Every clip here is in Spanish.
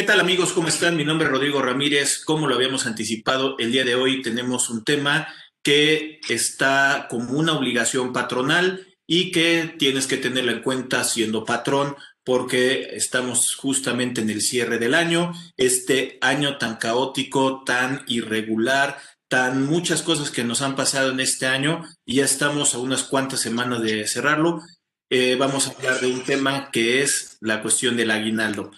¿Qué tal amigos? ¿Cómo están? Mi nombre es Rodrigo Ramírez. Como lo habíamos anticipado, el día de hoy tenemos un tema que está como una obligación patronal y que tienes que tenerlo en cuenta siendo patrón porque estamos justamente en el cierre del año, este año tan caótico, tan irregular, tan muchas cosas que nos han pasado en este año y ya estamos a unas cuantas semanas de cerrarlo. Eh, vamos a hablar de un tema que es la cuestión del aguinaldo.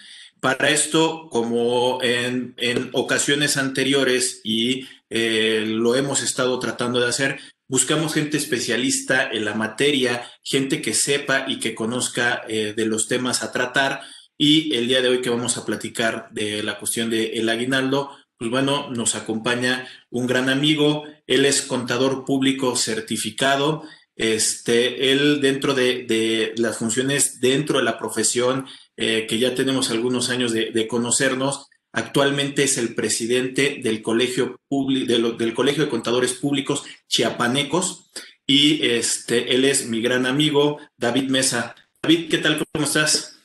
Para esto, como en, ocasiones anteriores y eh, lo hemos estado tratando de hacer, buscamos gente especialista en la materia, gente que sepa y que conozca eh, de los temas a tratar. Y el día de hoy que vamos a platicar de la cuestión del aguinaldo, pues bueno, nos acompaña un gran amigo, él es contador público certificado, este, él dentro de las funciones, dentro de la profesión, eh, que ya tenemos algunos años de, conocernos. Actualmente es el presidente del Colegio, de del Colegio de Contadores Públicos Chiapanecos y este, él es mi gran amigo David Mesa. David, ¿qué tal? ¿Cómo estás?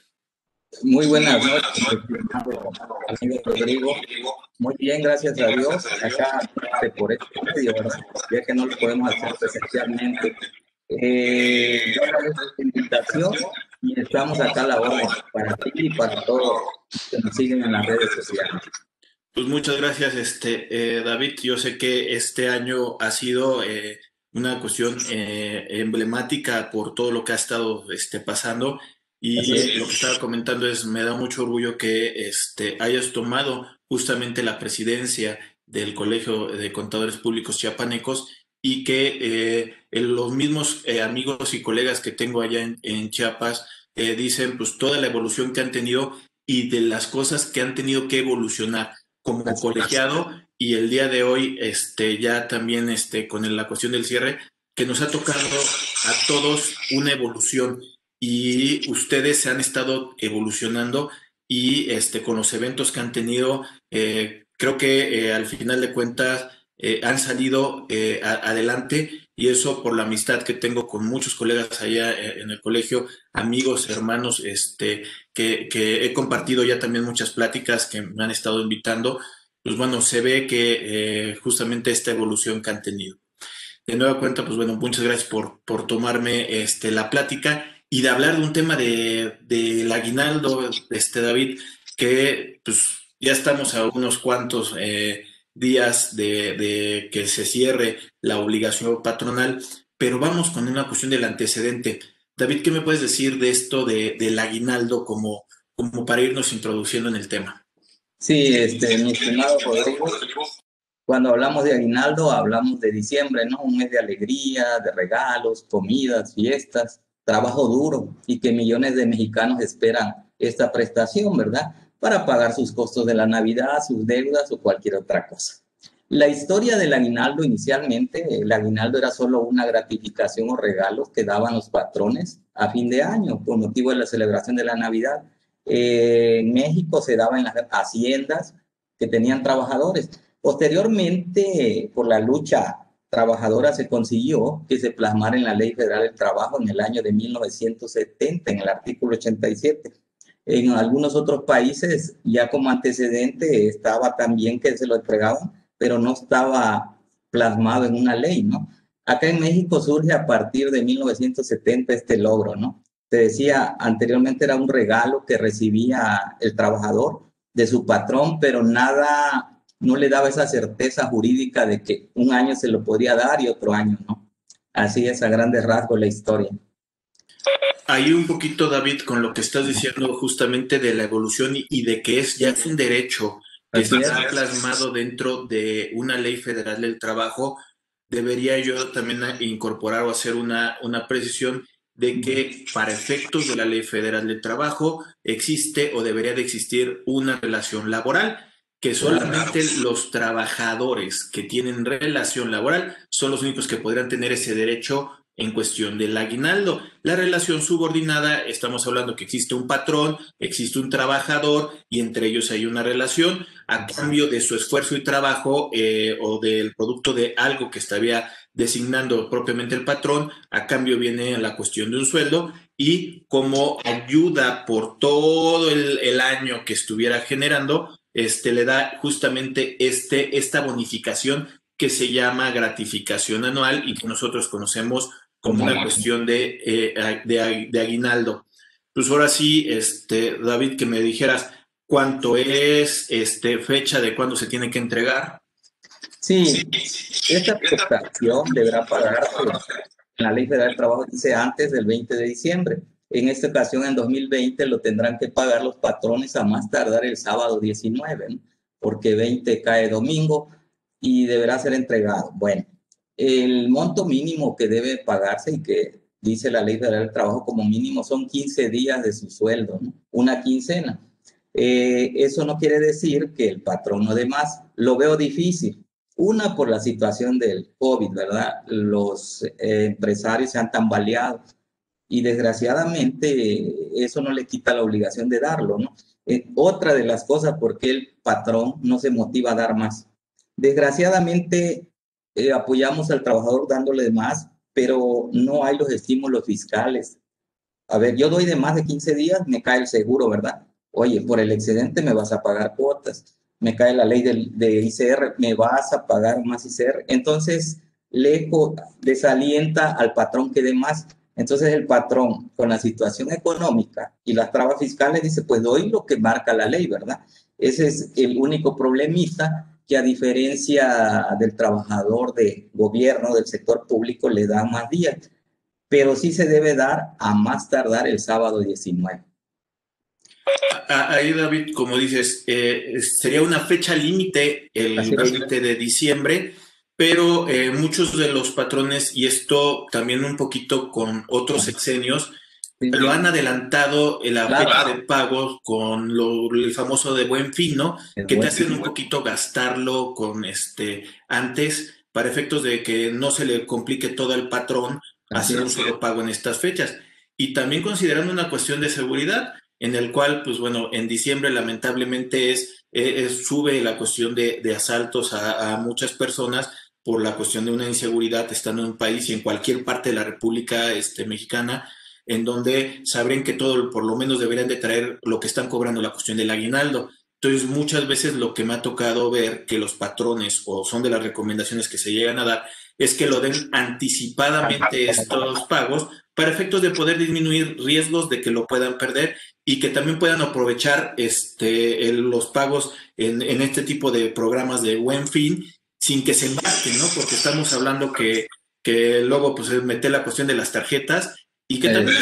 Muy buenas noches, Rodrigo. Muy bien, gracias a Dios. Acá este, por este medio, ya que no lo podemos hacer presencialmente. Eh, yo agradezco esta invitación y estamos acá a la hora para ti y para todos que nos siguen en las redes sociales. Pues muchas gracias, este, eh, David. Yo sé que este año ha sido eh, una cuestión eh, emblemática por todo lo que ha estado este, pasando. Y lo que estaba comentando es, me da mucho orgullo que este, hayas tomado justamente la presidencia del Colegio de Contadores Públicos Chiapanecos y que eh, los mismos eh, amigos y colegas que tengo allá en, Chiapas eh, dicen pues toda la evolución que han tenido y de las cosas que han tenido que evolucionar como colegiado y el día de hoy este ya también este con la cuestión del cierre que nos ha tocado a todos una evolución y ustedes se han estado evolucionando y este con los eventos que han tenido creo que al final de cuentas eh, han salido eh, adelante y eso por la amistad que tengo con muchos colegas allá eh, en el colegio, amigos, hermanos, este, que, he compartido ya también muchas pláticas que me han estado invitando, pues bueno, se ve que justamente esta evolución que han tenido. De nueva cuenta, pues bueno, muchas gracias por, por tomarme este, la plática y de hablar de un tema del de, aguinaldo, este David, que pues ya estamos a unos cuantos días de, que se cierre la obligación patronal, pero vamos con una cuestión del antecedente. David, ¿qué me puedes decir de esto de, del aguinaldo como, como para irnos introduciendo en el tema? Sí, este, mi estimado Rodrigo, cuando hablamos de aguinaldo hablamos de diciembre, ¿no? Un mes de alegría, de regalos, comidas, fiestas, trabajo duro y que millones de mexicanos esperan esta prestación, ¿verdad? Para pagar sus costos de la Navidad, sus deudas o cualquier otra cosa. La historia del aguinaldo inicialmente, el aguinaldo era solo una gratificación o regalo que daban los patrones a fin de año por motivo de la celebración de la Navidad. Eh, en México se daba en las haciendas que tenían trabajadores. Posteriormente, por la lucha trabajadora, se consiguió que se plasmara en la Ley Federal del Trabajo en el año de 1970, en el artículo 87 en algunos otros países, ya como antecedente, estaba también que se lo entregaban, pero no estaba plasmado en una ley, ¿no? Acá en México surge a partir de 1970 este logro, ¿no? Te decía, anteriormente era un regalo que recibía el trabajador de su patrón, pero nada, no le daba esa certeza jurídica de que un año se lo podía dar y otro año no. Así es a grandes rasgos la historia. Ahí un poquito, David, con lo que estás diciendo justamente de la evolución y, de que es ya es un derecho que está plasmado dentro de una ley federal del trabajo, debería yo también incorporar o hacer una, una precisión de que para efectos de la ley federal del trabajo existe o debería de existir una relación laboral, que solamente los trabajadores que tienen relación laboral son los únicos que podrían tener ese derecho en cuestión del aguinaldo. La relación subordinada, estamos hablando que existe un patrón, existe un trabajador y entre ellos hay una relación a cambio de su esfuerzo y trabajo eh, o del producto de algo que estaría designando propiamente el patrón, a cambio viene la cuestión de un sueldo y como ayuda por todo el, año que estuviera generando, este, le da justamente este, esta bonificación que se llama gratificación anual y que nosotros conocemos como una cuestión de, eh, de, aguinaldo. Pues ahora sí, este, David, que me dijeras cuánto es, este, fecha de cuándo se tiene que entregar. Sí, esta prestación deberá pagarse. La Ley Federal del Trabajo dice antes del 20 de diciembre. En esta ocasión, en 2020, lo tendrán que pagar los patrones a más tardar el sábado 19, porque 20 cae domingo y deberá ser entregado. Bueno, el monto mínimo que debe pagarse y que dice la ley federal del trabajo como mínimo son 15 días de su sueldo, una quincena. Eh, eso no quiere decir que el patrón no dé más. Lo veo difícil. Una por la situación del COVID, ¿verdad? Los eh, empresarios se han tambaleado y desgraciadamente eso no le quita la obligación de darlo, ¿no? Eh, otra de las cosas por qué el patrón no se motiva a dar más. Desgraciadamente eh, apoyamos al trabajador dándole más, pero no hay los estímulos fiscales. A ver, yo doy de más de 15 días, me cae el seguro, ¿verdad? Oye, por el excedente me vas a pagar cuotas, me cae la ley de, de ICR, me vas a pagar más ICR. Entonces, le desalienta al patrón que dé más. Entonces el patrón, con la situación económica y las trabas fiscales, dice, pues doy lo que marca la ley, ¿verdad? Ese es el único problemista que a diferencia del trabajador de gobierno, del sector público, le da más días, pero sí se debe dar a más tardar el sábado 19. Ahí, David, como dices, eh, sería una fecha límite el 20 de diciembre, pero eh, muchos de los patrones, y esto también un poquito con otros sexenios, lo han adelantado el fecha de pagos con lo, el famoso de buen fin, ¿no? que te hacen un poquito gastarlo con este antes para efectos de que no se le complique todo el patrón hacer un solo pago en estas fechas. Y también considerando una cuestión de seguridad, en el cual, pues bueno, en diciembre lamentablemente es, sube la cuestión de, asaltos a, a, muchas personas por la cuestión de una inseguridad estando en un país y en cualquier parte de la República este, Mexicana en donde saben que todo, por lo menos deberían de traer lo que están cobrando la cuestión del aguinaldo. Entonces, muchas veces lo que me ha tocado ver que los patrones o son de las recomendaciones que se llegan a dar es que lo den anticipadamente estos pagos para efectos de poder disminuir riesgos de que lo puedan perder y que también puedan aprovechar este, los pagos en, en, este tipo de programas de buen fin sin que se embarquen, ¿no? Porque estamos hablando que, que luego pues mete la cuestión de las tarjetas y que también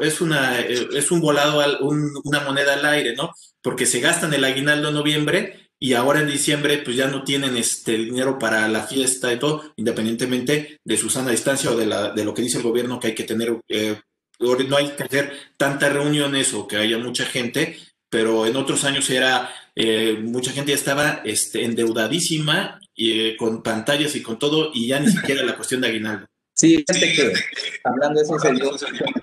es, una, eh, es, un volado, una moneda al aire, ¿no? Porque se gastan el aguinaldo en noviembre y ahora en diciembre pues ya no tienen este dinero para la fiesta y todo, independientemente de su sana distancia o de, la, de lo que dice el gobierno que hay que tener, eh, no hay que hacer tantas reuniones o que haya mucha gente, pero en otros años era, eh, mucha gente ya estaba este, endeudadísima y, con pantallas y con todo y ya ni siquiera la cuestión de aguinaldo. Sí, fíjate que hablando de eso se dio en el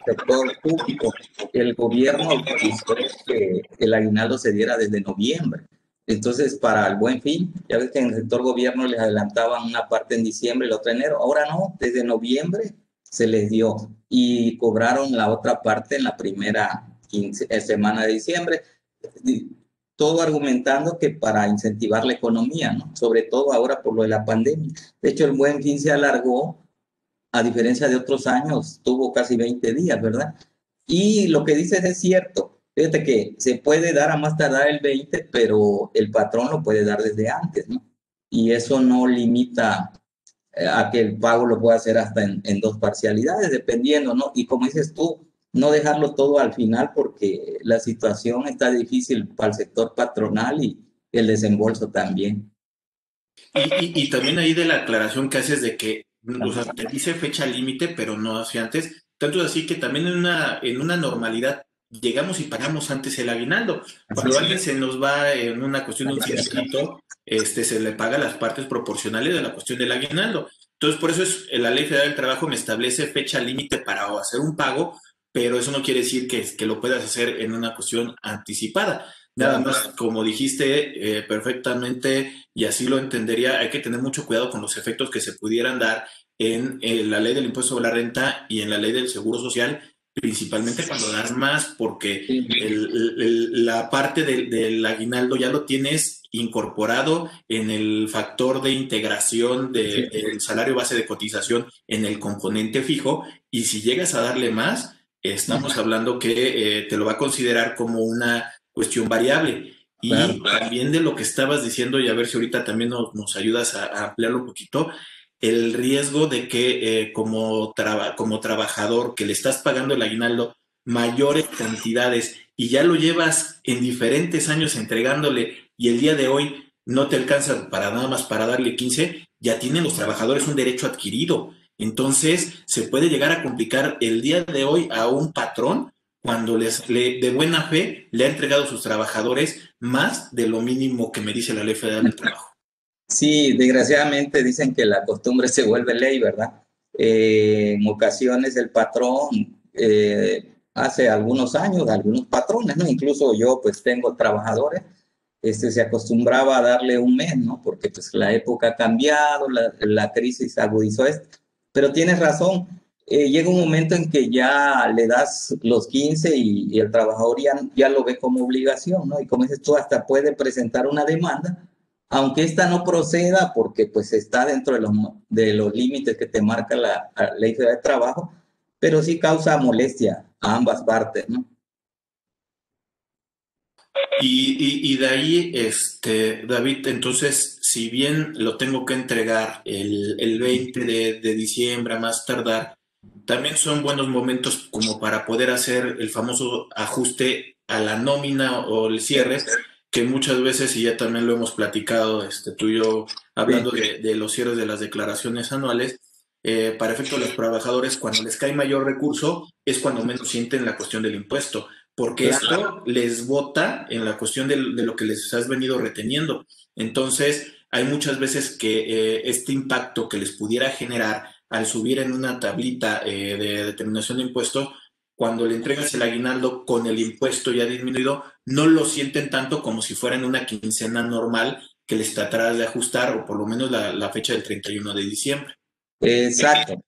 sector público. El gobierno quiso que el aguinaldo se diera desde noviembre. Entonces, para el buen fin, ya ves que en el sector gobierno les adelantaban una parte en diciembre y la otra en enero. Ahora no, desde noviembre se les dio y cobraron la otra parte en la primera eh, semana de diciembre. Todo argumentando que para incentivar la economía, ¿no? Sobre todo ahora por lo de la pandemia. De hecho, el buen fin se alargó a diferencia de otros años, tuvo casi 20 días, ¿verdad? Y lo que dices es cierto. Fíjate que se puede dar a más tardar el 20, pero el patrón lo puede dar desde antes, ¿no? Y eso no limita eh, a que el pago lo pueda hacer hasta en, dos parcialidades, dependiendo, ¿no? Y como dices tú, no dejarlo todo al final porque la situación está difícil para el sector patronal y el desembolso también. Y, y, también ahí de la aclaración que haces de que o sea, te dice fecha límite, pero no hacia antes. Tanto así que también en una, en una normalidad llegamos y pagamos antes el aguinaldo. Cuando alguien se nos va en una cuestión de un sindicato, este, se le paga las partes proporcionales de la cuestión del aguinaldo. Entonces, por eso es la Ley Federal del Trabajo me establece fecha límite para hacer un pago, pero eso no quiere decir que, que lo puedas hacer en una cuestión anticipada. Nada más, como dijiste eh, perfectamente, y así lo entendería, hay que tener mucho cuidado con los efectos que se pudieran dar en, la ley del impuesto sobre la renta y en la ley del seguro social, principalmente cuando das más, porque la parte del, aguinaldo ya lo tienes incorporado en el factor de integración del salario base de cotización en el componente fijo, y si llegas a darle más, estamos hablando que eh, te lo va a considerar como una cuestión variable. Y también de lo que estabas diciendo, y a ver si ahorita también nos, ayudas a, ampliarlo un poquito, el riesgo de que eh, como, como trabajador que le estás pagando el aguinaldo mayores cantidades y ya lo llevas en diferentes años entregándole y el día de hoy no te alcanza para nada más para darle 15, ya tienen los trabajadores un derecho adquirido. Entonces se puede llegar a complicar el día de hoy a un patrón cuando les, le, de buena fe le ha entregado a sus trabajadores más de lo mínimo que me dice la ley federal del trabajo. Sí, desgraciadamente dicen que la costumbre se vuelve ley, ¿verdad? Eh, en ocasiones el patrón, eh, hace algunos años, algunos patrones, ¿no? Incluso yo pues tengo trabajadores, este, se acostumbraba a darle un mes, ¿no? Porque pues la época ha cambiado, la, la crisis agudizó esto. Pero tienes razón, eh, llega un momento en que ya le das los 15 y, el trabajador ya, lo ve como obligación, ¿no? Y como dices tú, hasta puede presentar una demanda, aunque esta no proceda porque pues está dentro de los, de los límites que te marca la, ley federal de trabajo, pero sí causa molestia a ambas partes, ¿no? Y, de ahí, este, David, entonces, si bien lo tengo que entregar el, el 20 de, de diciembre a más tardar, también son buenos momentos como para poder hacer el famoso ajuste a la nómina o el cierre, que muchas veces, y ya también lo hemos platicado este, tú y yo, hablando de, los cierres de las declaraciones anuales, eh, para efecto de los trabajadores, cuando les cae mayor recurso, es cuando menos sienten la cuestión del impuesto, porque esto les vota en la cuestión de, lo que les has venido reteniendo. Entonces, hay muchas veces que eh, este impacto que les pudiera generar al subir en una tablita eh, de determinación de impuestos, cuando le entregas el aguinaldo con el impuesto ya disminuido, no lo sienten tanto como si fuera en una quincena normal que les tratarás de ajustar, o por lo menos la, fecha del 31 de diciembre. Exacto.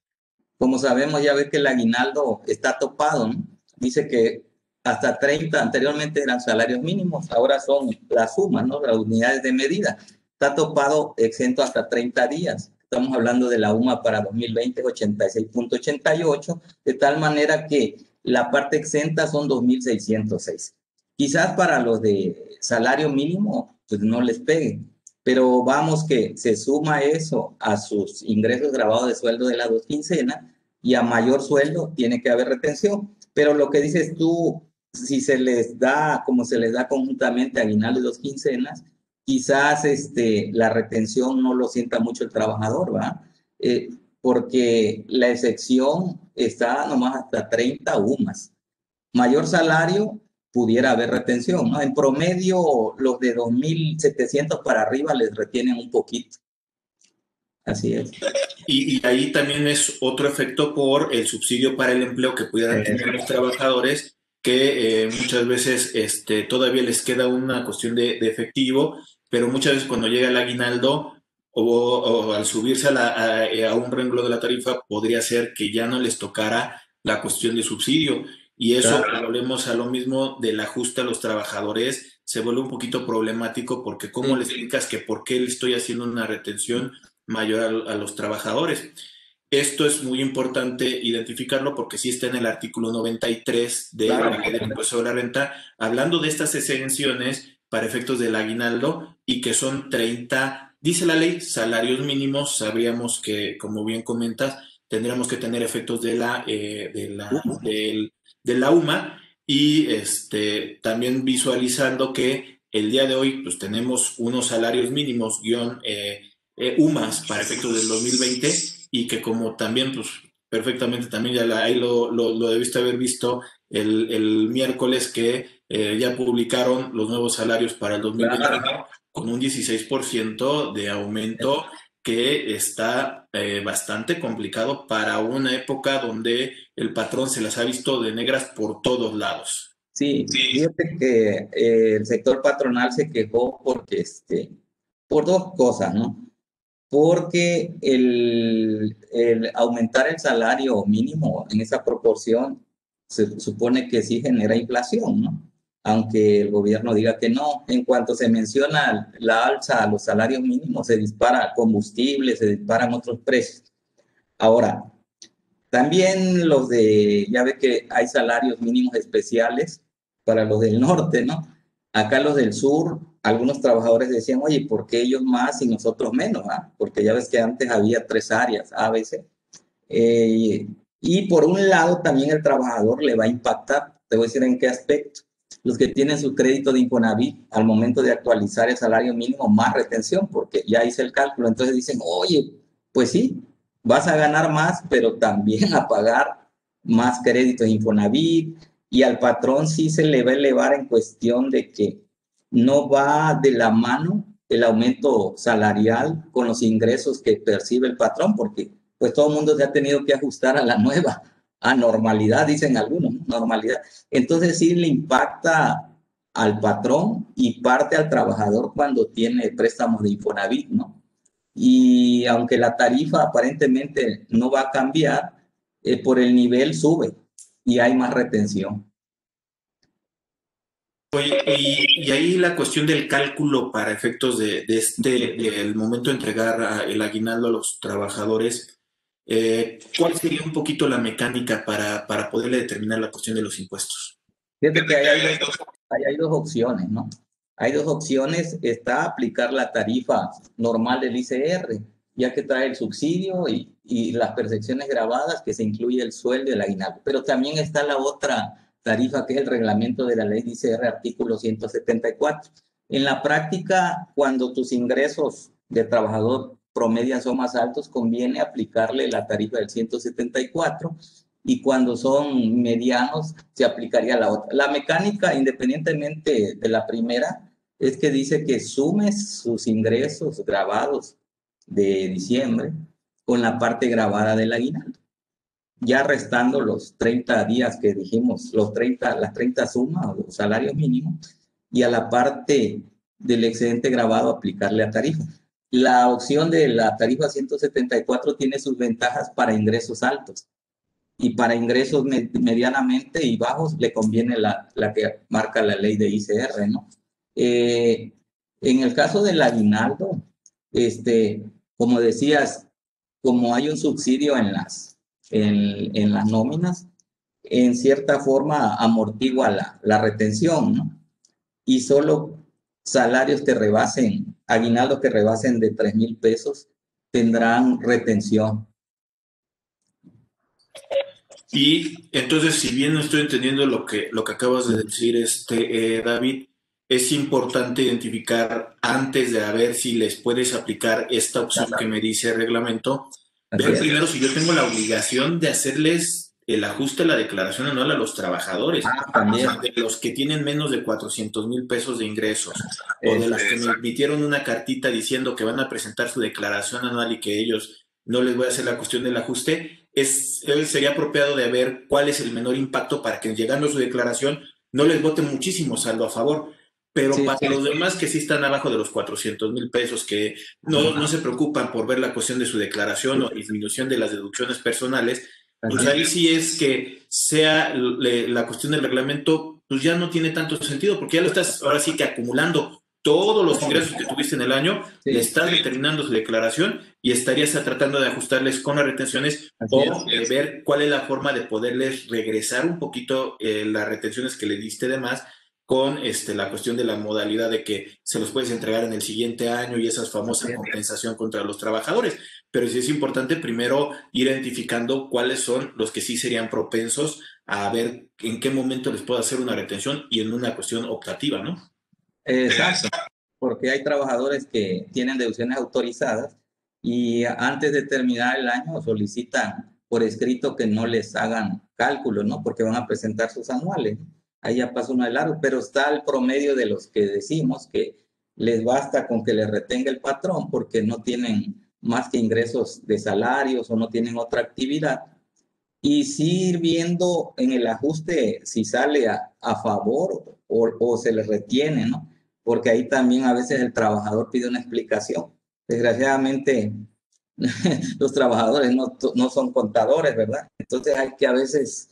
Como sabemos, ya ve que el aguinaldo está topado, Dice que hasta 30, anteriormente eran salarios mínimos, ahora son las sumas, ¿no? Las unidades de medida. Está topado exento hasta 30 días. Estamos hablando de la UMA para 2020, 86.88, de tal manera que la parte exenta son 2.606. Quizás para los de salario mínimo, pues no les peguen, pero vamos que se suma eso a sus ingresos grabados de sueldo de las dos quincenas y a mayor sueldo tiene que haber retención. Pero lo que dices tú, si se les da, como se les da conjuntamente aguinaldo de dos quincenas, quizás este, la retención no lo sienta mucho el trabajador, ¿va? Eh, porque la excepción está nomás hasta 30 UMAS. Mayor salario, pudiera haber retención, ¿no? En promedio, los de 2.700 para arriba les retienen un poquito. Así es. Y, ahí también es otro efecto por el subsidio para el empleo que pudieran tener los trabajadores, que eh, muchas veces este, todavía les queda una cuestión de, de efectivo pero muchas veces cuando llega el aguinaldo o, al subirse eh, a, un renglón de la tarifa, podría ser que ya no les tocara la cuestión de subsidio. Y eso, volvemos a lo mismo del ajuste a los trabajadores, se vuelve un poquito problemático porque ¿cómo les explicas que por qué le estoy haciendo una retención mayor a, los trabajadores? Esto es muy importante identificarlo porque sí está en el artículo 93 de la ley del impuesto de la renta, hablando de estas exenciones para efectos del aguinaldo y que son 30, dice la ley, salarios mínimos. Sabríamos que, como bien comentas, tendríamos que tener efectos de la, eh, de la, de la UMA y este, también visualizando que el día de hoy pues tenemos unos salarios mínimos guion eh, eh, UMAS para efectos del 2020 y que como también pues perfectamente también ya la, ahí lo, lo, lo debiste haber visto el, el miércoles que eh, ya publicaron los nuevos salarios para el 2021 con un 16% de aumento que está eh, bastante complicado para una época donde el patrón se las ha visto de negras por todos lados. Sí, fíjate que eh, el sector patronal se quejó porque, este, por dos cosas, ¿no? Porque el, el aumentar el salario mínimo en esa proporción se supone que sí genera inflación, ¿no? aunque el gobierno diga que no. En cuanto se menciona la alza a los salarios mínimos, se dispara combustible, se disparan otros precios. Ahora, también los de, ya ve que hay salarios mínimos especiales para los del norte, ¿no? Acá los del sur, algunos trabajadores decían, oye, ¿por qué ellos más y nosotros menos? Ah? Porque ya ves que antes había tres áreas, A, B, C. Eh, y por un lado también el trabajador le va a impactar, te voy a decir en qué aspecto los que tienen su crédito de Infonavit al momento de actualizar el salario mínimo, más retención, porque ya hice el cálculo. Entonces dicen, oye, pues sí, vas a ganar más, pero también a pagar más créditos Infonavit. Y al patrón sí se le va a elevar en cuestión de que no va de la mano el aumento salarial con los ingresos que percibe el patrón, porque pues todo el mundo se ha tenido que ajustar a la nueva a normalidad, dicen algunos, normalidad. Entonces sí le impacta al patrón y parte al trabajador cuando tiene préstamos de Infonavit, ¿no? Y aunque la tarifa aparentemente no va a cambiar, eh, por el nivel sube y hay más retención. Oye, y, ahí la cuestión del cálculo para efectos de, de este, del momento de entregar el aguinaldo a los trabajadores, eh, ¿Cuál sería un poquito la mecánica para, para poderle determinar la cuestión de los impuestos? Fíjate que hay, dos, hay, dos opciones, ¿no? Hay dos opciones. Está aplicar la tarifa normal del ICR, ya que trae el subsidio y, y las percepciones grabadas, que se incluye el sueldo y el aguinaldo. Pero también está la otra tarifa, que es el reglamento de la ley ICR, artículo 174. En la práctica, cuando tus ingresos de trabajador promedian son más altos, conviene aplicarle la tarifa del 174 y cuando son medianos se aplicaría la otra. La mecánica, independientemente de la primera, es que dice que sumes sus ingresos grabados de diciembre con la parte grabada del aguinaldo. Ya restando los 30 días que dijimos, los 30, las 30 sumas, los salarios mínimos, y a la parte del excedente grabado aplicarle a tarifa. La opción de la tarifa 174 tiene sus ventajas para ingresos altos y para ingresos medianamente y bajos le conviene la, la, que marca la ley de ICR, ¿no? Eh, en el caso del aguinaldo, este, como decías, como hay un subsidio en las, en, en las nóminas, en cierta forma amortigua la, la retención, ¿no? Y solo salarios que rebasen, aguinaldos que rebasen de 3 mil pesos, tendrán retención. Y entonces, si bien no estoy entendiendo lo que, lo que acabas de decir, este, eh, David, es importante identificar antes de a ver si les puedes aplicar esta opción que me dice el reglamento, ver primero si yo tengo la obligación de hacerles el ajuste a la declaración anual a los trabajadores, ah, de los que tienen menos de 400 mil pesos de ingresos, o de los que me emitieron una cartita diciendo que van a presentar su declaración anual y que ellos no les voy a hacer la cuestión del ajuste, es, sería apropiado de ver cuál es el menor impacto para que llegando a su declaración no les vote muchísimo saldo a favor. Pero para los demás que sí están abajo de los 400 mil pesos, que no, no se preocupan por ver la cuestión de su declaración o disminución de las deducciones personales, pues ahí sí es que sea la cuestión del reglamento, pues ya no tiene tanto sentido, porque ya lo estás ahora sí que acumulando todos los ingresos que tuviste en el año, le estás determinando su declaración y estarías tratando de ajustarles con las retenciones o eh, ver cuál es la forma de poderles regresar un poquito eh, las retenciones que le diste de más con este, la cuestión de la modalidad de que se los puedes entregar en el siguiente año y esa famosa compensación contra los trabajadores. Pero sí es importante primero ir identificando cuáles son los que sí serían propensos a ver en qué momento les puedo hacer una retención y en una cuestión optativa, ¿no? Exacto, porque hay trabajadores que tienen deducciones autorizadas y antes de terminar el año solicitan por escrito que no les hagan cálculos, ¿no? Porque van a presentar sus anuales ahí ya pasa uno de largo, pero está el promedio de los que decimos que les basta con que les retenga el patrón porque no tienen más que ingresos de salarios o no tienen otra actividad. Y sí ir viendo en el ajuste si sale a, a favor o, o, se le retiene, ¿no? Porque ahí también a veces el trabajador pide una explicación. Desgraciadamente, los trabajadores no, no son contadores, ¿verdad? Entonces hay que a veces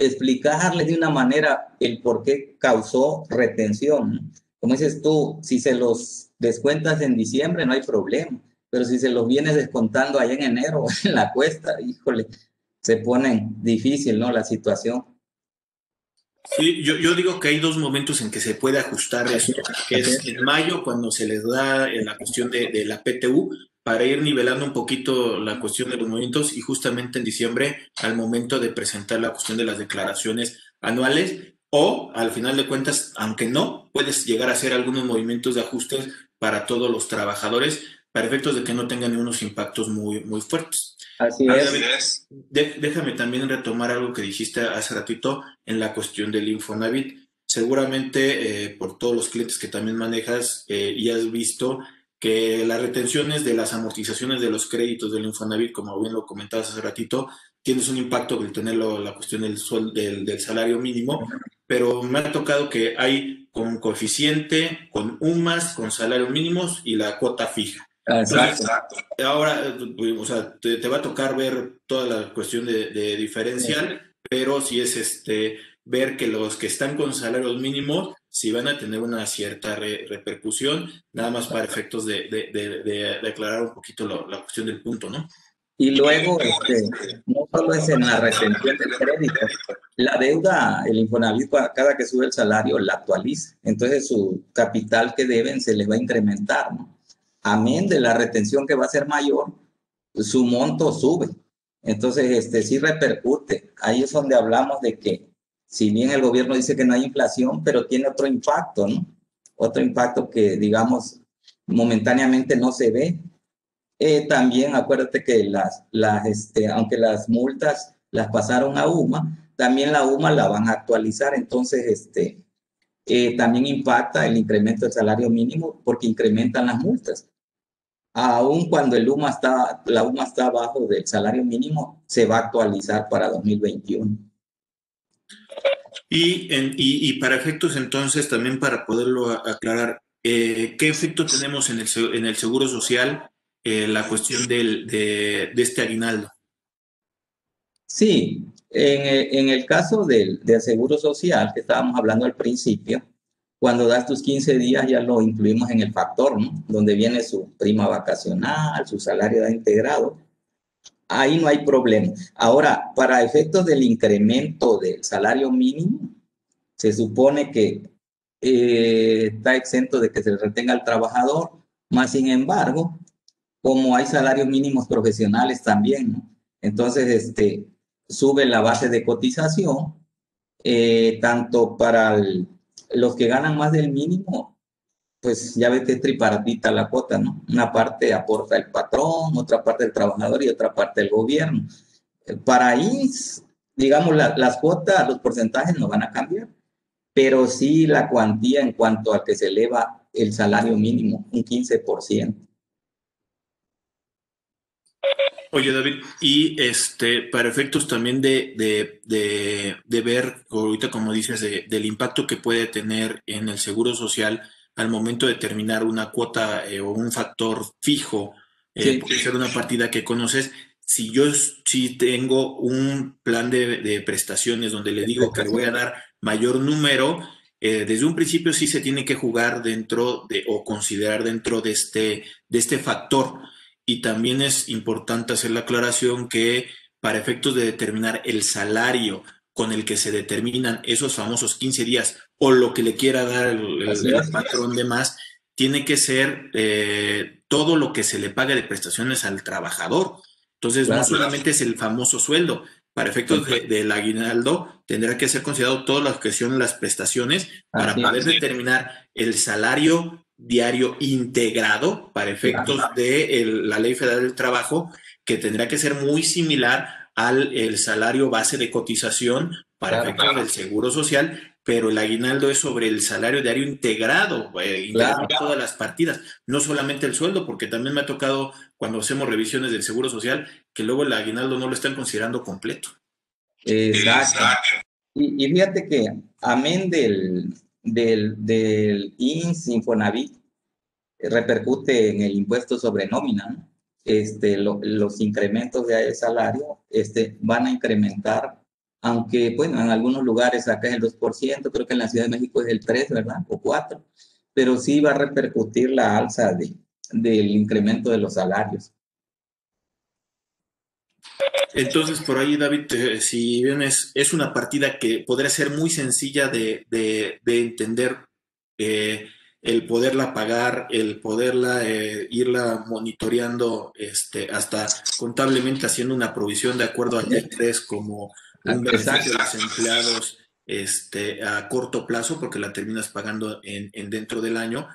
explicarles de una manera el por qué causó retención. Como dices tú, si se los descuentas en diciembre no hay problema, pero si se los vienes descontando allá en enero en la cuesta, híjole, se pone difícil, ¿no? La situación. Sí, yo, yo, digo que hay dos momentos en que se puede ajustar eso, que es en mayo cuando se les da la cuestión de, de la PTU, para ir nivelando un poquito la cuestión de los movimientos y justamente en diciembre al momento de presentar la cuestión de las declaraciones anuales o al final de cuentas, aunque no, puedes llegar a hacer algunos movimientos de ajustes para todos los trabajadores para efectos de que no tengan unos impactos muy, muy fuertes. Así es. déjame también retomar algo que dijiste hace ratito en la cuestión del Infonavit. Seguramente eh, por todos los clientes que también manejas eh, y has visto que las retenciones de las amortizaciones de los créditos del Infonavit, como bien lo comentabas hace ratito, tienes un impacto del tener la cuestión del, del, del, salario mínimo, pero me ha tocado que hay con coeficiente, con UMAS, con salarios mínimos y la cuota fija. Exacto. ahora, o sea, te, te, va a tocar ver toda la cuestión de, de diferencial, sí. pero si es este ver que los que están con salarios mínimos si van a tener una cierta re, repercusión, nada más para efectos de, de, aclarar un poquito la, la, cuestión del punto, ¿no? Y luego, este, no solo es en la retención de crédito, la deuda, el Infonavit, cada que sube el salario, la actualiza. Entonces, su capital que deben se les va a incrementar, ¿no? Amén de la retención que va a ser mayor, su monto sube. Entonces, este, sí repercute. Ahí es donde hablamos de que si bien el gobierno dice que no hay inflación, pero tiene otro impacto, ¿no? Otro impacto que, digamos, momentáneamente no se ve. Eh, también acuérdate que las, las, este, aunque las multas las pasaron a UMA, también la UMA la van a actualizar, entonces este, eh, también impacta el incremento del salario mínimo porque incrementan las multas. Aún cuando el UMA está, la UMA está abajo del salario mínimo, se va a actualizar para 2021. Y, en, y, y, para efectos entonces, también para poderlo aclarar, eh, ¿qué efecto tenemos en el, en el Seguro Social eh, la cuestión del, de, de, este aguinaldo? Sí, en, en el caso del, del, Seguro Social que estábamos hablando al principio, cuando das tus 15 días ya lo incluimos en el factor, ¿no? Donde viene su prima vacacional, su salario de integrado ahí no hay problema. Ahora, para efectos del incremento del salario mínimo, se supone que eh, está exento de que se retenga al trabajador, más sin embargo, como hay salarios mínimos profesionales también, entonces este, sube la base de cotización, eh, tanto para los que ganan más del mínimo pues ya ves que es tripartita la cuota, ¿no? Una parte aporta el patrón, otra parte el trabajador y otra parte el gobierno. Para ahí, digamos, la, las cuotas, los porcentajes no van a cambiar, pero sí la cuantía en cuanto a que se eleva el salario mínimo, un 15%. Oye, David, y este, para efectos también de, de, de, de ver, ahorita como dices, del impacto que puede tener en el seguro social, al momento de determinar una cuota eh, o un factor fijo, eh, sí. puede ser una partida que conoces, si yo sí tengo un plan de, de, prestaciones donde le digo que le voy a dar mayor número, eh, desde un principio sí se tiene que jugar dentro de o considerar dentro de este, de este factor. Y también es importante hacer la aclaración que para efectos de determinar el salario con el que se determinan esos famosos 15 días o lo que le quiera dar el, el, el patrón de más, tiene que ser eh, todo lo que se le pague de prestaciones al trabajador. Entonces, claro, no solamente claro. es el famoso sueldo, para efectos del de, aguinaldo, tendrá que ser considerado todas las que son las prestaciones para Así poder es. determinar el salario diario integrado para efectos claro. de el, la Ley Federal del Trabajo, que tendrá que ser muy similar al el salario base de cotización para efectos del Seguro Social, pero el aguinaldo es sobre el salario diario integrado, eh, todas las partidas, no solamente el sueldo, porque también me ha tocado cuando hacemos revisiones del Seguro Social que luego el aguinaldo no lo están considerando completo. Exacto. Y, fíjate que amén del, del, del INS Infonavit, repercute en el impuesto sobre nómina, este, los incrementos de salario este, van a incrementar aunque, bueno, en algunos lugares acá es el 2%, creo que en la Ciudad de México es el 3, ¿verdad? O 4, pero sí va a repercutir la alza de, del incremento de los salarios. Entonces, por ahí, David, si bien es, es, una partida que podría ser muy sencilla de, de, de entender, eh, el poderla pagar, el poderla eh, irla monitoreando este, hasta contablemente haciendo una provisión de acuerdo al 3 como un beneficio de los empleados este, a corto plazo porque la terminas pagando en, en dentro del año.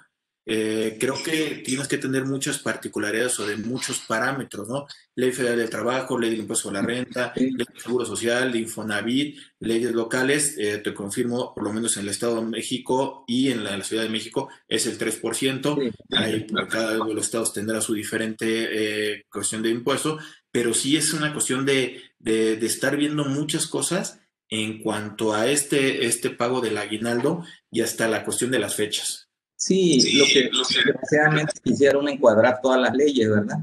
Eh, creo que tienes que tener muchas particularidades o de muchos parámetros, ¿no? Ley Federal del Trabajo, Ley del Impuesto a la Renta, Ley del Seguro Social, de Infonavit, leyes locales, eh, te confirmo, por lo menos en el Estado de México y en la, Ciudad de México es el 3%. Ahí, cada uno de los estados tendrá su diferente eh, cuestión de impuesto, pero sí es una cuestión de, de, de, estar viendo muchas cosas en cuanto a este, este pago del aguinaldo y hasta la cuestión de las fechas. Sí, lo que, desgraciadamente quisieron encuadrar todas las leyes, ¿verdad?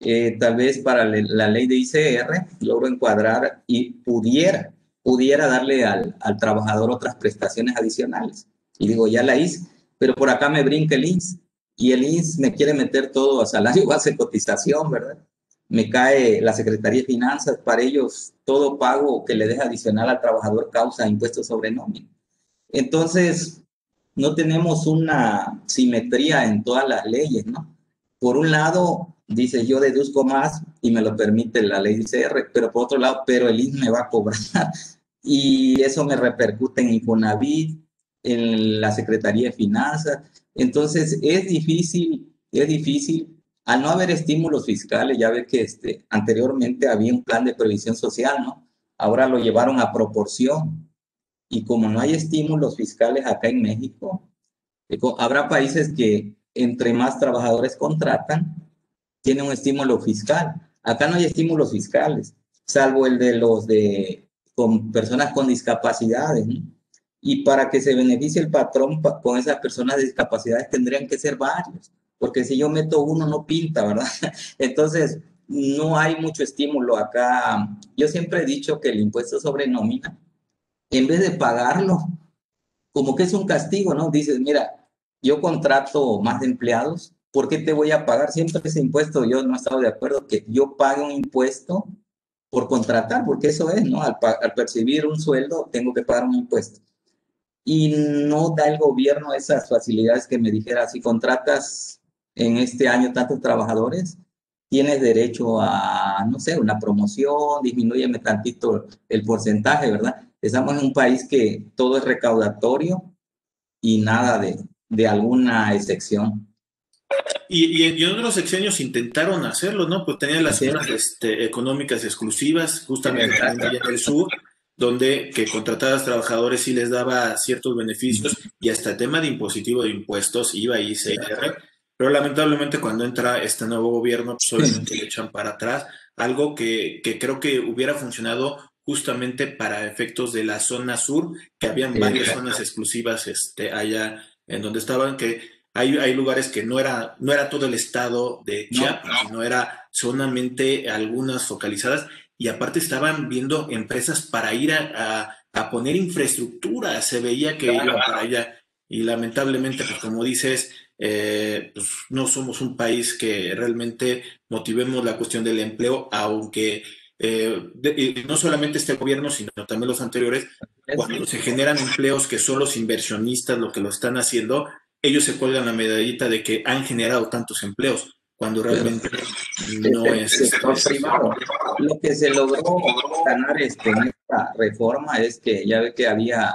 Eh, tal vez para la ley de ICR logro encuadrar y pudiera, pudiera darle al, al, trabajador otras prestaciones adicionales. Y digo, ya la hice, pero por acá me brinca el INS y el INS me quiere meter todo a salario base cotización, ¿verdad? Me cae la Secretaría de Finanzas, para ellos todo pago que le deja adicional al trabajador causa impuestos sobre nómina. Entonces, no tenemos una simetría en todas las leyes, ¿no? Por un lado, dice yo deduzco más y me lo permite la ley ICR, pero por otro lado, pero el INS me va a cobrar. y eso me repercute en Infonavit, en la Secretaría de Finanzas. Entonces, es difícil, es difícil. Al no haber estímulos fiscales, ya ve que este, anteriormente había un plan de previsión social, ¿no? Ahora lo llevaron a proporción y como no hay estímulos fiscales acá en México, habrá países que entre más trabajadores contratan, tienen un estímulo fiscal. Acá no hay estímulos fiscales, salvo el de los de con personas con discapacidades. Y para que se beneficie el patrón con esas personas de discapacidades tendrían que ser varios, porque si yo meto uno no pinta, ¿verdad? Entonces, no hay mucho estímulo acá. Yo siempre he dicho que el impuesto sobre nómina en vez de pagarlo, como que es un castigo, ¿no? Dices, mira, yo contrato más empleados, ¿por qué te voy a pagar siempre ese impuesto? Yo no he estado de acuerdo que yo pague un impuesto por contratar, porque eso es, ¿no? Al, percibir un sueldo, tengo que pagar un impuesto. Y no da el gobierno esas facilidades que me dijera, si contratas en este año tantos trabajadores, tienes derecho a, no sé, una promoción, disminuyeme tantito el porcentaje, ¿verdad? Estamos en un país que todo es recaudatorio y nada de, de alguna excepción. Y, y, en otros sexenios intentaron hacerlo, ¿no? Pues tenían las zonas este, económicas exclusivas, justamente en el sur, donde que contratadas trabajadores sí les daba ciertos beneficios y hasta el tema de impositivo de impuestos iba y se pero lamentablemente cuando entra este nuevo gobierno, pues obviamente le echan para atrás, algo que, que creo que hubiera funcionado justamente para efectos de la zona sur, que habían varias zonas exclusivas este, allá en donde estaban, que hay, hay lugares que no era, no era todo el estado de Chiapas, sino era solamente algunas focalizadas, y aparte estaban viendo empresas para ir a, a, poner infraestructura, se veía que iban para allá, y lamentablemente, pues como dices, eh, pues no somos un país que realmente motivemos la cuestión del empleo, aunque eh, y no solamente este gobierno, sino también los anteriores, cuando se generan empleos que son los inversionistas lo que lo están haciendo, ellos se cuelgan la medallita de que han generado tantos empleos, cuando realmente no es... privado. Lo que se logró ganar este, en esta reforma es que ya ve que había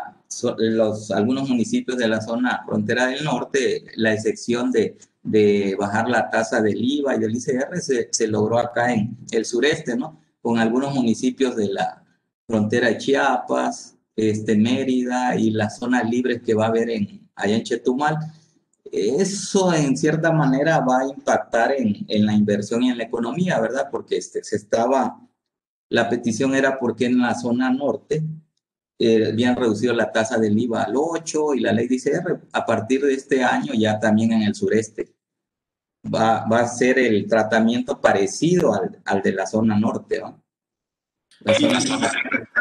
los, algunos municipios de la zona frontera del norte, la excepción de, de bajar la tasa del IVA y del ICR se, se logró acá en el sureste, ¿no? Con algunos municipios de la frontera de Chiapas, este, Mérida y las zonas libres que va a haber en, allá en Chetumal, eso en cierta manera va a impactar en, en la inversión y en la economía, ¿verdad? Porque este, se estaba, la petición era porque en la zona norte eh, habían reducido la tasa del IVA al 8 y la ley dice, a partir de este año ya también en el sureste va, va a ser el tratamiento parecido al, al de la zona norte, ¿no?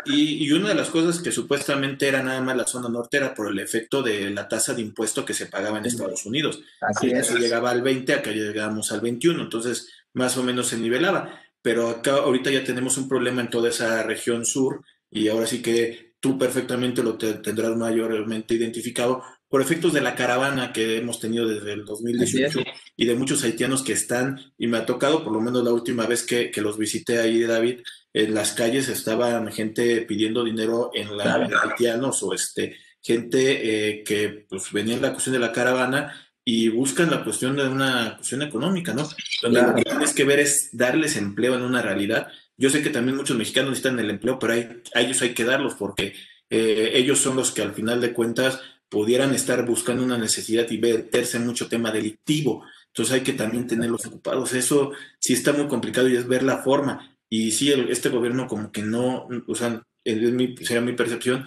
Y, y, una de las cosas que supuestamente era nada más la zona norte era por el efecto de la tasa de impuesto que se pagaba en Estados Unidos. Así es. Eso llegaba al 20, acá llegábamos al 21, entonces más o menos se nivelaba. Pero acá ahorita ya tenemos un problema en toda esa región sur y ahora sí que tú perfectamente lo te, tendrás mayormente identificado por efectos de la caravana que hemos tenido desde el 2018 y de muchos haitianos que están, y me ha tocado, por lo menos la última vez que, que los visité ahí, David, en las calles estaban gente pidiendo dinero en la haitianos o este gente eh, que pues venía en la cuestión de la caravana y buscan la cuestión de una cuestión económica, ¿no? Donde lo que tienes que ver es darles empleo en una realidad. Yo sé que también muchos mexicanos necesitan el empleo, pero hay, a ellos hay que darlos porque eh, ellos son los que al final de cuentas pudieran estar buscando una necesidad y verterse en mucho tema delictivo. Entonces hay que también tenerlos ocupados. Eso sí está muy complicado y es ver la forma. Y sí, este gobierno como que no, o sea, es mi, sería mi percepción,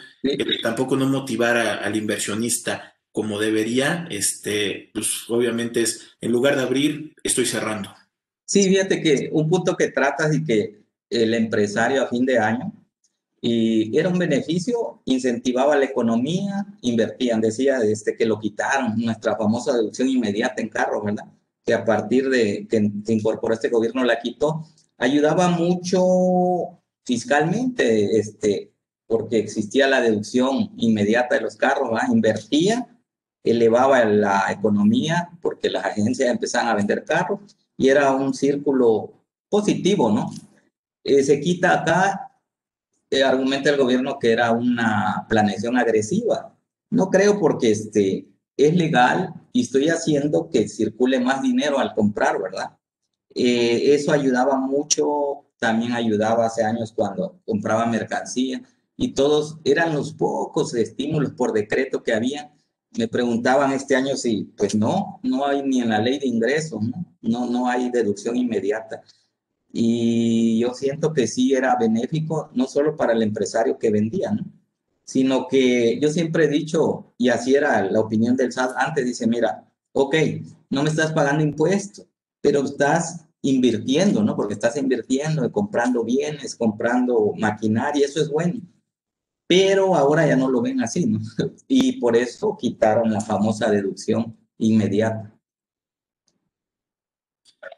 tampoco no motivar al inversionista como debería, este, pues obviamente es, en lugar de abrir, estoy cerrando. Sí, fíjate que un punto que tratas y que el empresario a fin de año y era un beneficio, incentivaba la economía, invertían, decía este, que lo quitaron, nuestra famosa deducción inmediata en carro, ¿verdad? Que a partir de que se incorporó este gobierno la quitó, ayudaba mucho fiscalmente, este, porque existía la deducción inmediata de los carros, ¿verdad? invertía, elevaba la economía porque las agencias empezaban a vender carros y era un círculo positivo, ¿no? Eh, se quita acá, eh, argumenta el gobierno que era una planeación agresiva. No creo porque este, es legal y estoy haciendo que circule más dinero al comprar, ¿verdad? Eh, eso ayudaba mucho, también ayudaba hace años cuando compraba mercancía y todos eran los pocos estímulos por decreto que había. Me preguntaban este año si, pues no, no hay ni en la ley de ingresos, no, no, no hay deducción inmediata. Y yo siento que sí era benéfico, no solo para el empresario que vendía, ¿no? sino que yo siempre he dicho, y así era la opinión del SAT antes, dice, mira, ok, no me estás pagando impuestos, pero estás invirtiendo, ¿no? Porque estás invirtiendo, comprando bienes, comprando maquinaria, eso es bueno. Pero ahora ya no lo ven así, ¿no? Y por eso quitaron la famosa deducción inmediata.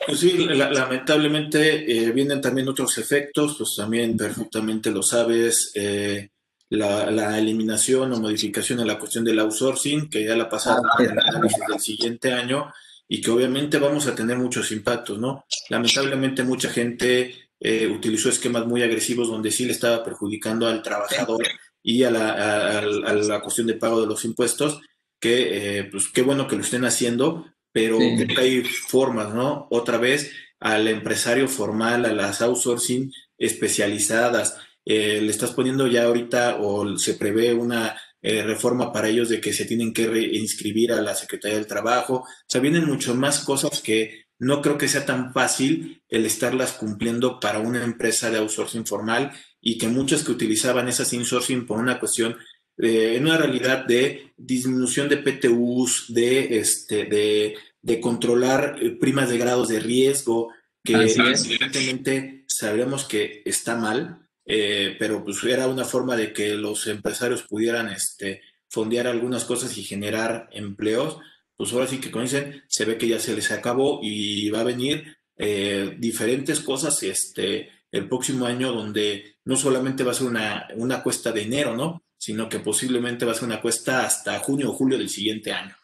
Pues sí, lamentablemente eh, vienen también otros efectos, pues también perfectamente lo sabes, eh, la, eliminación o modificación en la cuestión del outsourcing, que ya la pasaron en el análisis del siguiente año y que obviamente vamos a tener muchos impactos, ¿no? Lamentablemente mucha gente eh, utilizó esquemas muy agresivos donde sí le estaba perjudicando al trabajador y a la, a la cuestión de pago de los impuestos, que pues qué bueno que lo estén haciendo, pero hay formas, ¿no? Otra vez al empresario formal, a las outsourcing especializadas, eh, le estás poniendo ya ahorita o se prevé una eh, reforma para ellos de que se tienen que reinscribir a la Secretaría del Trabajo. O sea, vienen mucho más cosas que no creo que sea tan fácil el estarlas cumpliendo para una empresa de outsourcing formal y que muchas que utilizaban esas insourcing por una cuestión en una realidad de disminución de PTUs, de, este, de, de controlar eh, primas de grados de riesgo, que evidentemente sabemos que está mal, eh, pero pues era una forma de que los empresarios pudieran este, fondear algunas cosas y generar empleos, pues ahora sí que como dicen, se ve que ya se les acabó y va a venir eh, diferentes cosas este, el próximo año donde no solamente va a ser una, una cuesta de enero, ¿no? Sino que posiblemente va a ser una cuesta hasta junio o julio del siguiente año.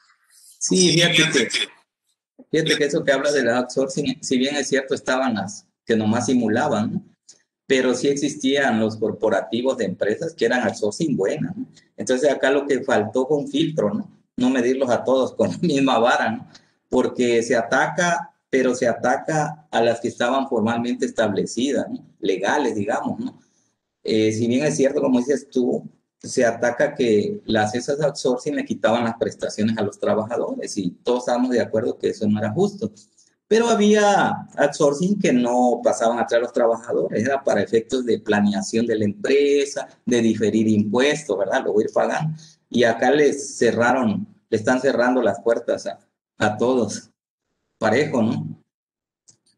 Sí, fíjate que, fíjate que eso que habla de la outsourcing, si bien es cierto, estaban las que nomás simulaban, pero sí existían los corporativos de empresas que eran outsourcing buenas. Entonces acá lo que faltó fue un filtro, ¿no? No medirlos a todos con la misma vara, ¿no? Porque se ataca, pero se ataca a las que estaban formalmente establecidas, legales, digamos, ¿no? Eh, si bien es cierto, como dices tú, se ataca que las esas outsourcing le quitaban las prestaciones a los trabajadores y todos estábamos de acuerdo que eso no era justo. Pero había outsourcing que no pasaban a traer los trabajadores, era para efectos de planeación de la empresa, de diferir impuestos, ¿verdad? Lo voy a ir pagando. Y acá les cerraron, le están cerrando las puertas a, a todos. Parejo, ¿no?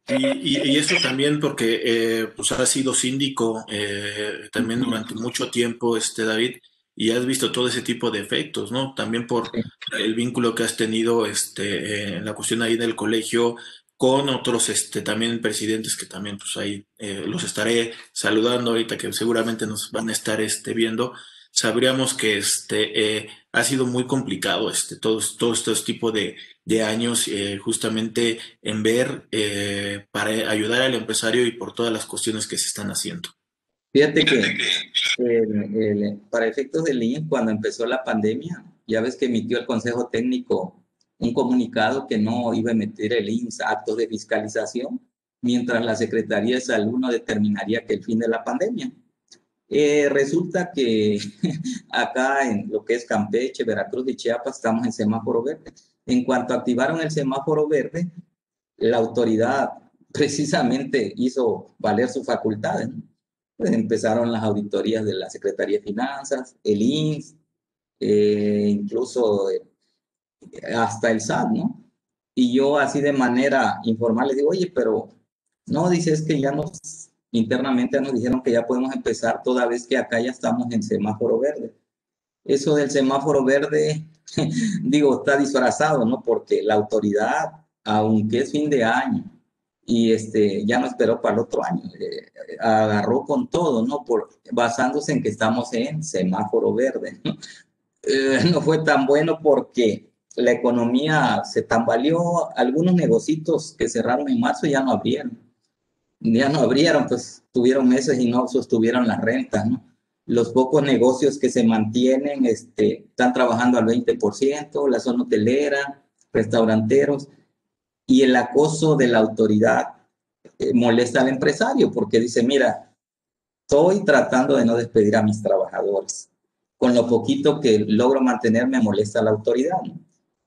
Y, y, eso también porque eh, pues ha sido síndico eh, también durante mucho tiempo, este David, y has visto todo ese tipo de efectos, ¿no? También por el vínculo que has tenido este, en la cuestión ahí del colegio con otros este, también presidentes que también pues ahí eh, los estaré saludando ahorita que seguramente nos van a estar este, viendo sabríamos que este, eh, ha sido muy complicado este, todos, todos estos tipos de, de años eh, justamente en ver eh, para ayudar al empresario y por todas las cuestiones que se están haciendo. Fíjate que para efectos del IN, cuando empezó la pandemia, ya ves que emitió el Consejo Técnico un comunicado que no iba a emitir el INS actos de fiscalización, mientras la Secretaría de Salud no determinaría que el fin de la pandemia. Eh, resulta que acá en lo que es Campeche, Veracruz y Chiapas estamos en semáforo verde. En cuanto activaron el semáforo verde, la autoridad precisamente hizo valer sus facultades. Pues empezaron las auditorías de la Secretaría de Finanzas, el INS, eh, incluso eh, hasta el SAT, ¿no? Y yo así de manera informal les digo, oye, pero no, dices que ya nos internamente nos dijeron que ya podemos empezar toda vez que acá ya estamos en semáforo verde. Eso del semáforo verde, digo, está disfrazado, ¿no? Porque la autoridad, aunque es fin de año, y este, ya no esperó para el otro año, eh, agarró con todo, ¿no? Por, basándose en que estamos en semáforo verde. ¿no? Eh, fue tan bueno porque la economía se tambaleó, algunos negocios que cerraron en marzo ya no abrieron ya no abrieron, pues tuvieron meses y no sostuvieron las rentas, ¿no? Los pocos negocios que se mantienen este, están trabajando al 20%, la zona hotelera, restauranteros, y el acoso de la autoridad eh, molesta al empresario porque dice, mira, estoy tratando de no despedir a mis trabajadores. Con lo poquito que logro mantener me molesta la autoridad. ¿no?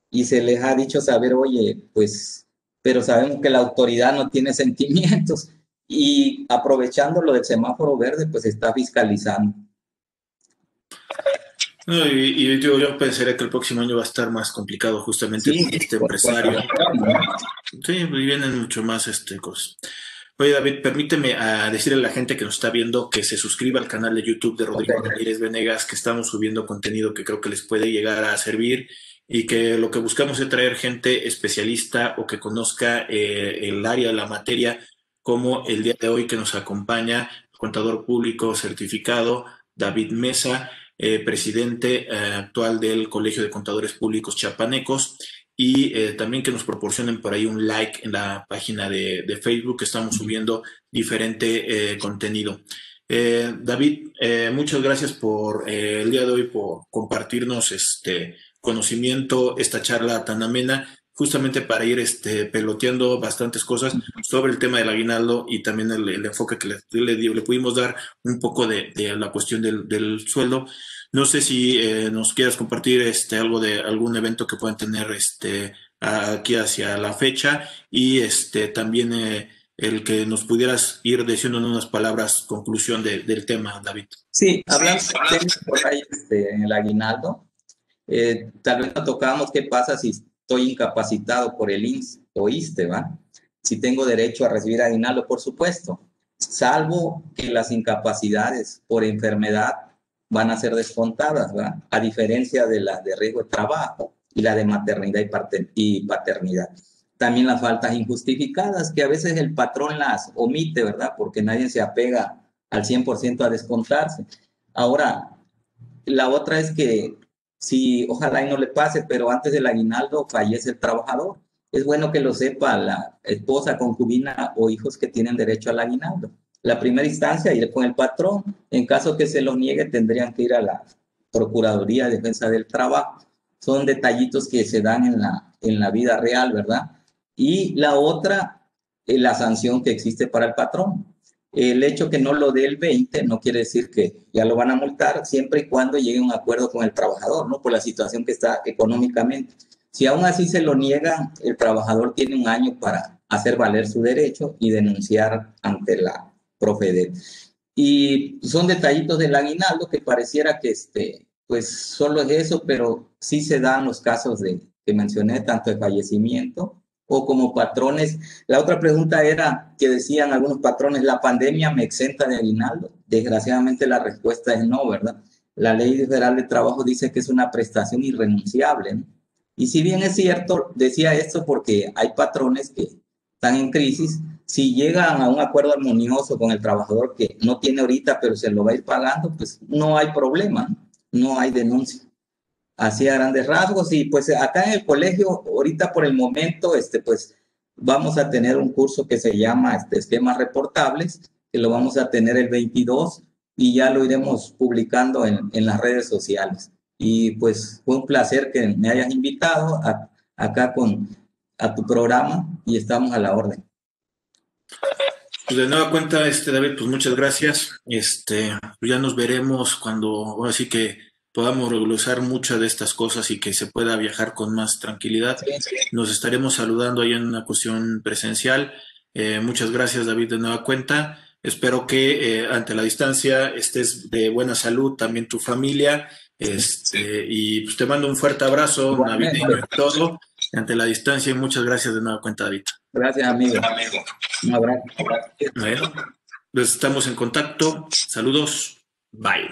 Y se les ha dicho saber, oye, pues, pero sabemos que la autoridad no tiene sentimientos y aprovechando lo del semáforo verde, pues está fiscalizando. y, yo, yo, pensaría que el próximo año va a estar más complicado justamente sí, este empresario. sí, vienen mucho más este, cosas. Oye, David, permíteme a decirle a la gente que nos está viendo que se suscriba al canal de YouTube de Rodrigo Ramírez Venegas, que estamos subiendo contenido que creo que les puede llegar a servir y que lo que buscamos es traer gente especialista o que conozca eh, el área, la materia como el día de hoy que nos acompaña el contador público certificado David Mesa, eh, presidente eh, actual del Colegio de Contadores Públicos Chapanecos, y eh, también que nos proporcionen por ahí un like en la página de, de Facebook, que estamos subiendo diferente contenido. David, muchas gracias por el día de hoy, por compartirnos este conocimiento, esta charla tan amena justamente para ir este, peloteando bastantes cosas sobre el tema del aguinaldo y también el, enfoque que le, le, pudimos dar un poco de, la cuestión del, sueldo. No sé si eh, nos quieras compartir este, algo de algún evento que puedan tener este, aquí hacia la fecha y este, también eh, el que nos pudieras ir diciendo en unas palabras conclusión del tema, David. Sí, hablando por ahí este, en el aguinaldo, eh, tal vez no tocábamos qué pasa si estoy incapacitado por el INS o ISTE, ¿va? Si tengo derecho a recibir aguinaldo, por supuesto, salvo que las incapacidades por enfermedad van a ser descontadas. A diferencia de las de riesgo de trabajo y la de maternidad y paternidad. También las faltas injustificadas, que a veces el patrón las omite, ¿verdad? Porque nadie se apega al 100% a descontarse. Ahora, la otra es que si ojalá y no le pase, pero antes del aguinaldo fallece el trabajador. Es bueno que lo sepa la esposa, concubina o hijos que tienen derecho al aguinaldo. La primera instancia, ir con el patrón. En caso que se lo niegue, tendrían que ir a la Procuraduría de Defensa del Trabajo. Son detallitos que se dan en la, en la vida real, ¿verdad? Y la otra, es la sanción que existe para el patrón. El hecho que no lo dé el 20 no quiere decir que ya lo van a multar siempre y cuando llegue un acuerdo con el trabajador, ¿no? Por la situación que está económicamente. Si aún así se lo niega, el trabajador tiene un año para hacer valer su derecho y denunciar ante la Profedet. Y son detallitos del aguinaldo que pareciera que este, pues solo es eso, pero sí se dan los casos de, que mencioné, tanto de fallecimiento o como patrones. La otra pregunta era que decían algunos patrones, ¿la pandemia me exenta de aguinaldo? Desgraciadamente la respuesta es no, ¿verdad? La ley federal de trabajo dice que es una prestación irrenunciable. Y si bien es cierto, decía esto porque hay patrones que están en crisis, si llegan a un acuerdo armonioso con el trabajador que no tiene ahorita, pero se lo va a ir pagando, pues no hay problema, no hay denuncia así a grandes rasgos. Y pues acá en el colegio, ahorita por el momento, este, pues vamos a tener un curso que se llama este, esquemas reportables, que lo vamos a tener el 22 y ya lo iremos publicando en, en las redes sociales. Y pues fue un placer que me hayas invitado acá con, a tu programa y estamos a la orden. Pues de nueva cuenta, este David, pues muchas gracias. Este, ya nos veremos cuando, ahora sí que podamos regularizar muchas de estas cosas y que se pueda viajar con más tranquilidad. Nos estaremos saludando ahí en una cuestión presencial. Eh, muchas gracias, David, de nueva cuenta. Espero que eh, ante la distancia estés de buena salud, también tu familia. Este, y pues te mando un fuerte abrazo, navideño y todo, ante la distancia. Y muchas gracias de nueva cuenta, David. Gracias, amigo. Un abrazo. Bueno, pues estamos en contacto. Saludos. Bye.